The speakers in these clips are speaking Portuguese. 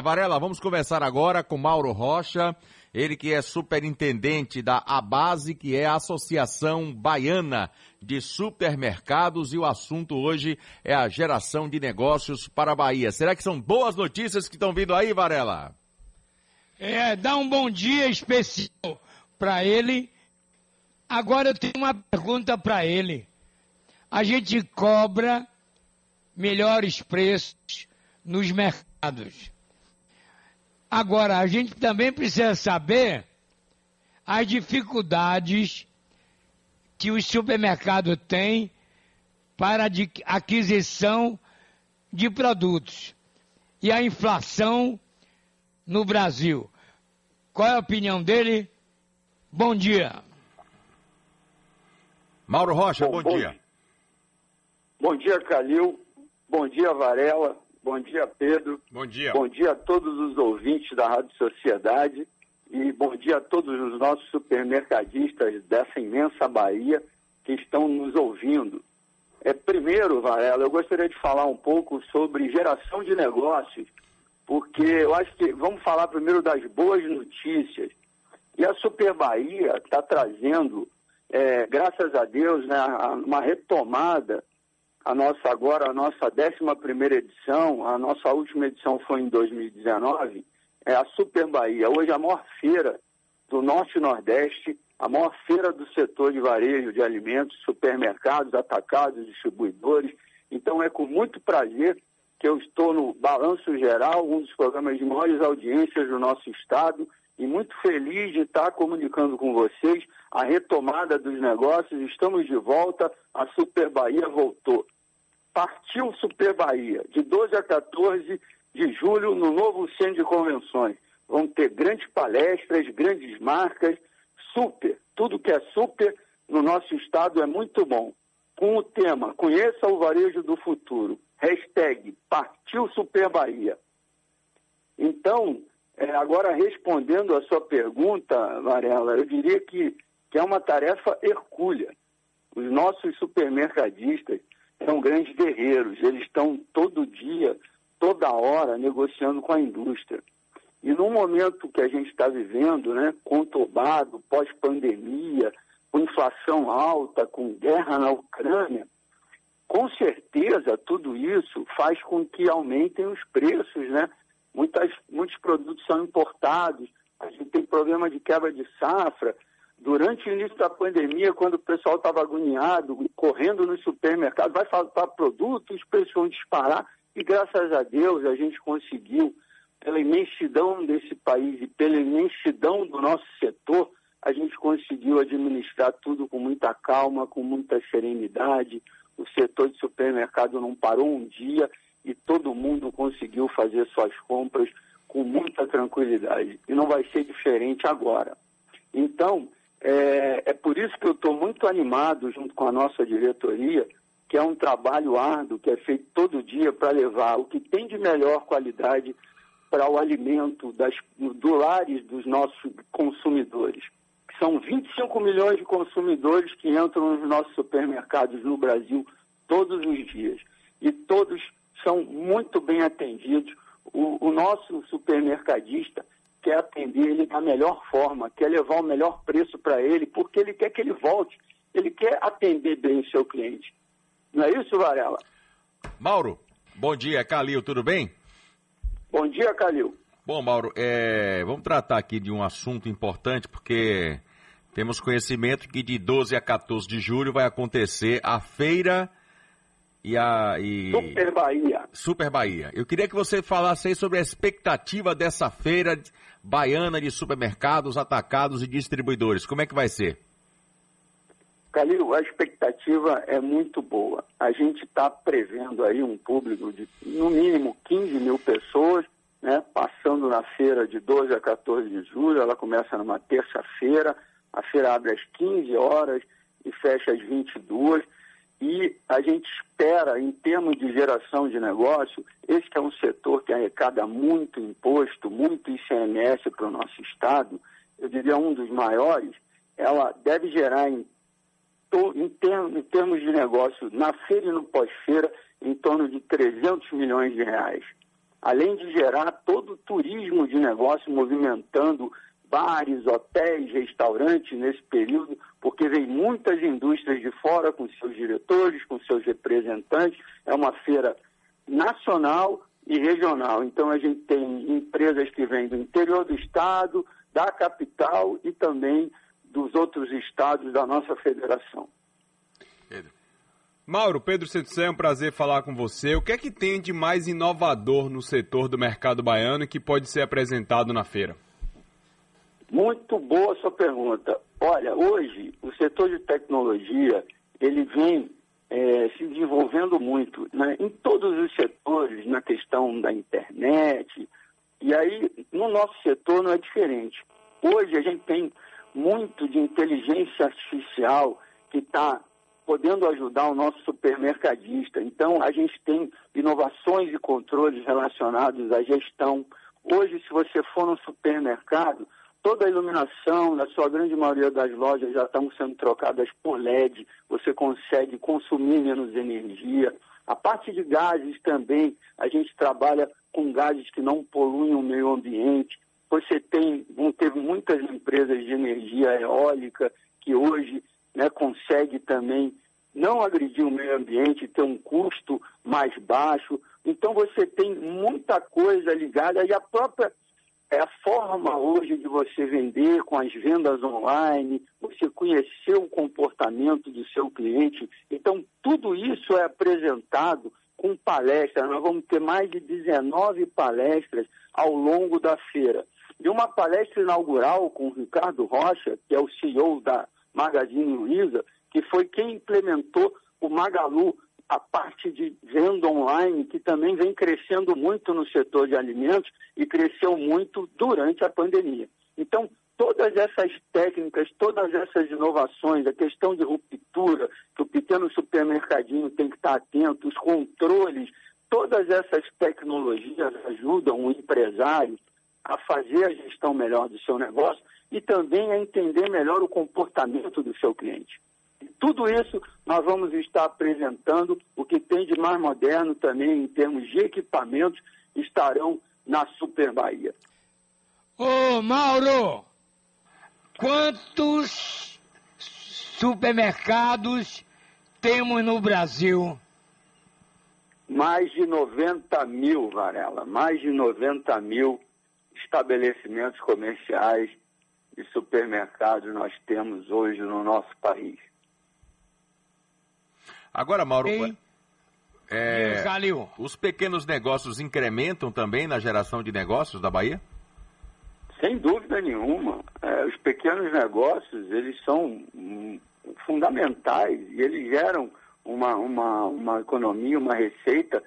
Varela, vamos conversar agora com Mauro Rocha, ele que é superintendente da ABASE, que é a Associação Baiana de Supermercados, e o assunto hoje é a geração de negócios para a Bahia. Será que são boas notícias que estão vindo aí, Varela? É, dá um bom dia especial para ele. Agora eu tenho uma pergunta para ele. A gente cobra melhores preços nos mercados. Agora, a gente também precisa saber as dificuldades que os supermercados têm para a aquisição de produtos e a inflação no Brasil. Qual é a opinião dele? Bom dia. Mauro Rocha, bom, bom dia. Bom dia, Calil. Bom dia, Varela. Bom dia, Pedro. Bom dia. Bom dia a todos os ouvintes da Rádio Sociedade e bom dia a todos os nossos supermercadistas dessa imensa Bahia que estão nos ouvindo. É, primeiro, Varela, eu gostaria de falar um pouco sobre geração de negócios, porque eu acho que vamos falar primeiro das boas notícias. E a Super Bahia está trazendo, é, graças a Deus, né, uma retomada a nossa agora, a nossa 11 edição, a nossa última edição foi em 2019, é a Super Bahia. Hoje a maior feira do Norte e Nordeste, a maior feira do setor de varejo de alimentos, supermercados, atacados, distribuidores. Então é com muito prazer que eu estou no Balanço Geral, um dos programas de maiores audiências do nosso estado, e muito feliz de estar comunicando com vocês a retomada dos negócios. Estamos de volta, a Super Bahia voltou. Partiu Super Bahia, de 12 a 14 de julho, no novo centro de convenções. Vão ter grandes palestras, grandes marcas, super. Tudo que é super no nosso estado é muito bom. Com o tema Conheça o Varejo do Futuro. Hashtag Partiu Super Bahia. Então, é, agora, respondendo a sua pergunta, Varela, eu diria que, que é uma tarefa hercúlea. Os nossos supermercadistas são grandes guerreiros, eles estão todo dia, toda hora, negociando com a indústria. E no momento que a gente está vivendo, né, conturbado, pós-pandemia, com inflação alta, com guerra na Ucrânia, com certeza tudo isso faz com que aumentem os preços, né? Muitas, muitos produtos são importados, a gente tem problema de quebra de safra. Durante o início da pandemia, quando o pessoal estava agoniado, correndo no supermercado, vai faltar produto, os preços vão disparar. E graças a Deus a gente conseguiu, pela imensidão desse país e pela imensidão do nosso setor, a gente conseguiu administrar tudo com muita calma, com muita serenidade. O setor de supermercado não parou um dia e todo mundo conseguiu fazer suas compras com muita tranquilidade. E não vai ser diferente agora. Então, é, é por isso que eu estou muito animado, junto com a nossa diretoria, que é um trabalho árduo, que é feito todo dia para levar o que tem de melhor qualidade para o alimento das, do lares dos nossos consumidores. São 25 milhões de consumidores que entram nos nossos supermercados no Brasil todos os dias. E todos são muito bem atendidos. O, o nosso supermercadista quer atender ele da melhor forma, quer levar o melhor preço para ele, porque ele quer que ele volte, ele quer atender bem o seu cliente. Não é isso, Varela? Mauro, bom dia, Calil, tudo bem? Bom dia, Calil. Bom, Mauro, é, vamos tratar aqui de um assunto importante, porque temos conhecimento que de 12 a 14 de julho vai acontecer a feira e a. E... Super Bahia. Super Bahia. Eu queria que você falasse aí sobre a expectativa dessa feira baiana de supermercados, atacados e distribuidores. Como é que vai ser? Calil, a expectativa é muito boa. A gente está prevendo aí um público de no mínimo 15 mil pessoas, né, passando na feira de 12 a 14 de julho. Ela começa numa terça-feira, a feira abre às 15 horas e fecha às 22 e a gente espera, em termos de geração de negócio, esse é um setor que arrecada muito imposto, muito ICMS para o nosso Estado, eu diria um dos maiores, ela deve gerar, em, em, termos, em termos de negócio, na feira e no pós-feira, em torno de 300 milhões de reais. além de gerar todo o turismo de negócio movimentando bares, hotéis, restaurantes nesse período, porque vem muitas indústrias de fora com seus diretores, com seus representantes. É uma feira nacional e regional. Então a gente tem empresas que vêm do interior do estado, da capital e também dos outros estados da nossa federação. Pedro. Mauro, Pedro Setúbal, é um prazer falar com você. O que é que tem de mais inovador no setor do mercado baiano que pode ser apresentado na feira? Muito boa sua pergunta. Olha, hoje o setor de tecnologia ele vem é, se desenvolvendo muito né? em todos os setores, na questão da internet. E aí, no nosso setor não é diferente. Hoje a gente tem muito de inteligência artificial que está podendo ajudar o nosso supermercadista. Então, a gente tem inovações e controles relacionados à gestão. Hoje, se você for no supermercado, toda a iluminação, na sua grande maioria das lojas, já estão sendo trocadas por LED. Você consegue consumir menos energia. A parte de gases também, a gente trabalha com gases que não poluem o meio ambiente. Você tem, vão ter muitas empresas de energia eólica que hoje né, consegue também não agredir o meio ambiente, ter um custo mais baixo. Então você tem muita coisa ligada e a própria é a forma hoje de você vender com as vendas online, você conhecer o comportamento do seu cliente. Então, tudo isso é apresentado com palestras. Nós vamos ter mais de 19 palestras ao longo da feira. E uma palestra inaugural com o Ricardo Rocha, que é o CEO da Magazine Luiza, que foi quem implementou o Magalu, a parte de venda online, que também vem crescendo muito no setor de alimentos e cresceu muito durante a pandemia. Então, todas essas técnicas, todas essas inovações, a questão de ruptura, que o pequeno supermercadinho tem que estar atento, os controles, todas essas tecnologias ajudam o empresário a fazer a gestão melhor do seu negócio e também a entender melhor o comportamento do seu cliente. Tudo isso nós vamos estar apresentando, o que tem de mais moderno também em termos de equipamentos, estarão na Super Bahia. Ô Mauro, quantos supermercados temos no Brasil? Mais de 90 mil, Varela, mais de 90 mil estabelecimentos comerciais e supermercados nós temos hoje no nosso país. Agora, Mauro, é, os pequenos negócios incrementam também na geração de negócios da Bahia? Sem dúvida nenhuma. É, os pequenos negócios, eles são fundamentais e eles geram uma, uma, uma economia, uma receita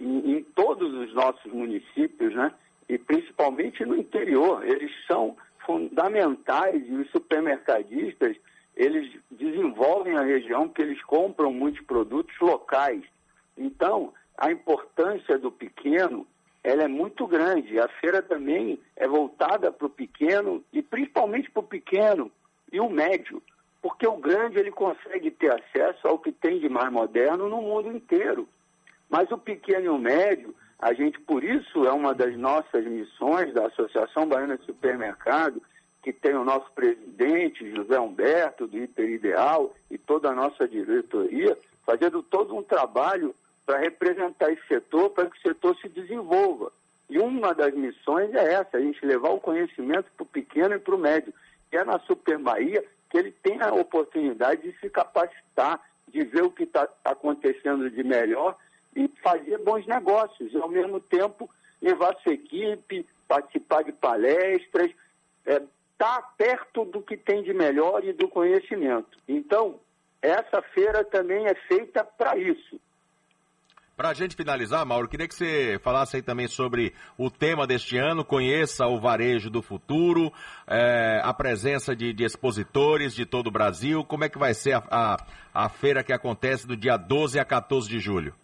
em, em todos os nossos municípios, né? e principalmente no interior. Eles são fundamentais e os supermercadistas, eles desenvolvem a região porque eles compram muitos produtos locais. Então, a importância do pequeno, ela é muito grande. A feira também é voltada para o pequeno e principalmente para o pequeno e o médio, porque o grande ele consegue ter acesso ao que tem de mais moderno no mundo inteiro. Mas o pequeno e o médio, a gente, por isso, é uma das nossas missões da Associação Baiana de Supermercado, que tem o nosso presidente, José Humberto, do Hiperideal, e toda a nossa diretoria, fazendo todo um trabalho para representar esse setor, para que o setor se desenvolva. E uma das missões é essa, a gente levar o conhecimento para o pequeno e para o médio. E é na Super Bahia que ele tem a oportunidade de se capacitar, de ver o que está acontecendo de melhor e fazer bons negócios, e ao mesmo tempo levar sua equipe, participar de palestras, é, tá perto do que tem de melhor e do conhecimento. Então, essa feira também é feita para isso. Para a gente finalizar, Mauro, queria que você falasse aí também sobre o tema deste ano, conheça o varejo do futuro, é, a presença de, de, expositores de todo o Brasil, como é que vai ser a, a, a feira que acontece do dia 12 a 14 de julho?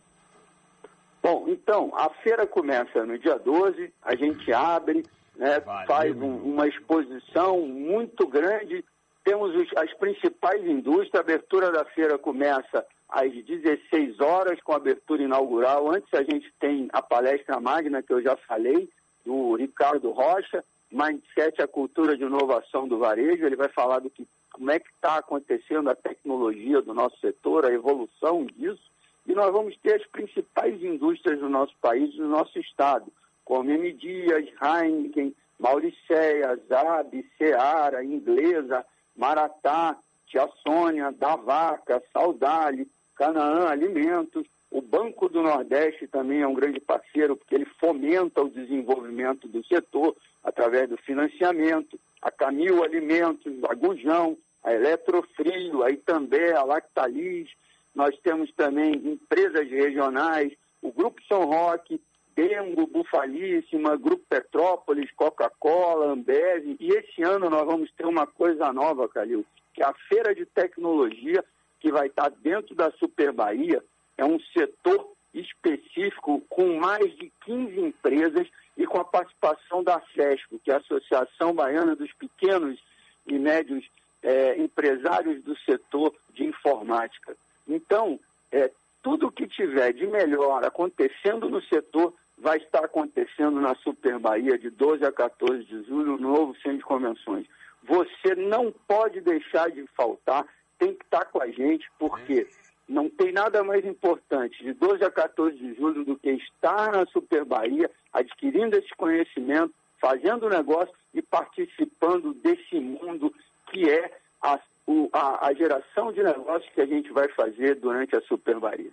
Bom, então, a feira começa no dia 12, a gente abre, né, faz um, uma exposição muito grande, temos os, as principais indústrias, a abertura da feira começa às 16 horas, com abertura inaugural. Antes a gente tem a palestra magna, que eu já falei, do Ricardo Rocha, Mindset, a cultura de inovação do varejo. Ele vai falar do que, como é que está acontecendo a tecnologia do nosso setor, a evolução disso. E nós vamos ter as principais indústrias do nosso país, do nosso estado, como M. Dias, Heineken, Mauricéia, Zab, Seara, Inglesa, Maratá, Tia Sônia, da Vaca, Saudade, Canaã Alimentos. O Banco do Nordeste também é um grande parceiro, porque ele fomenta o desenvolvimento do setor através do financiamento. A Camil Alimentos, a Gujão, a Eletrofrio, a Itambé, a Lactalis. Nós temos também empresas regionais, o Grupo São Roque, Dengo, Bufalíssima, Grupo Petrópolis, Coca-Cola, Ambev. E esse ano nós vamos ter uma coisa nova, Calil, que é a Feira de Tecnologia, que vai estar dentro da Super Bahia. É um setor específico com mais de 15 empresas e com a participação da SESCO, que é a Associação Baiana dos Pequenos e Médios é, Empresários do Setor de Informática. Então, é, tudo que tiver de melhor acontecendo no setor vai estar acontecendo na Super Bahia de 12 a 14 de julho, no novo centro de convenções. Você não pode deixar de faltar, tem que estar com a gente, porque não tem nada mais importante de 12 a 14 de julho do que estar na Super Bahia, adquirindo esse conhecimento, fazendo negócio e participando desse mundo que é a, o, a, a geração de negócios que a gente vai fazer durante a Super Bahia.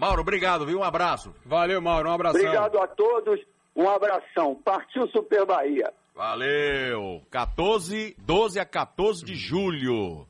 Mauro, obrigado, viu? Um abraço. Valeu, Mauro, um abração. Obrigado a todos, um abração. Partiu Super Bahia. Valeu. 14, 12 a 14 de julho.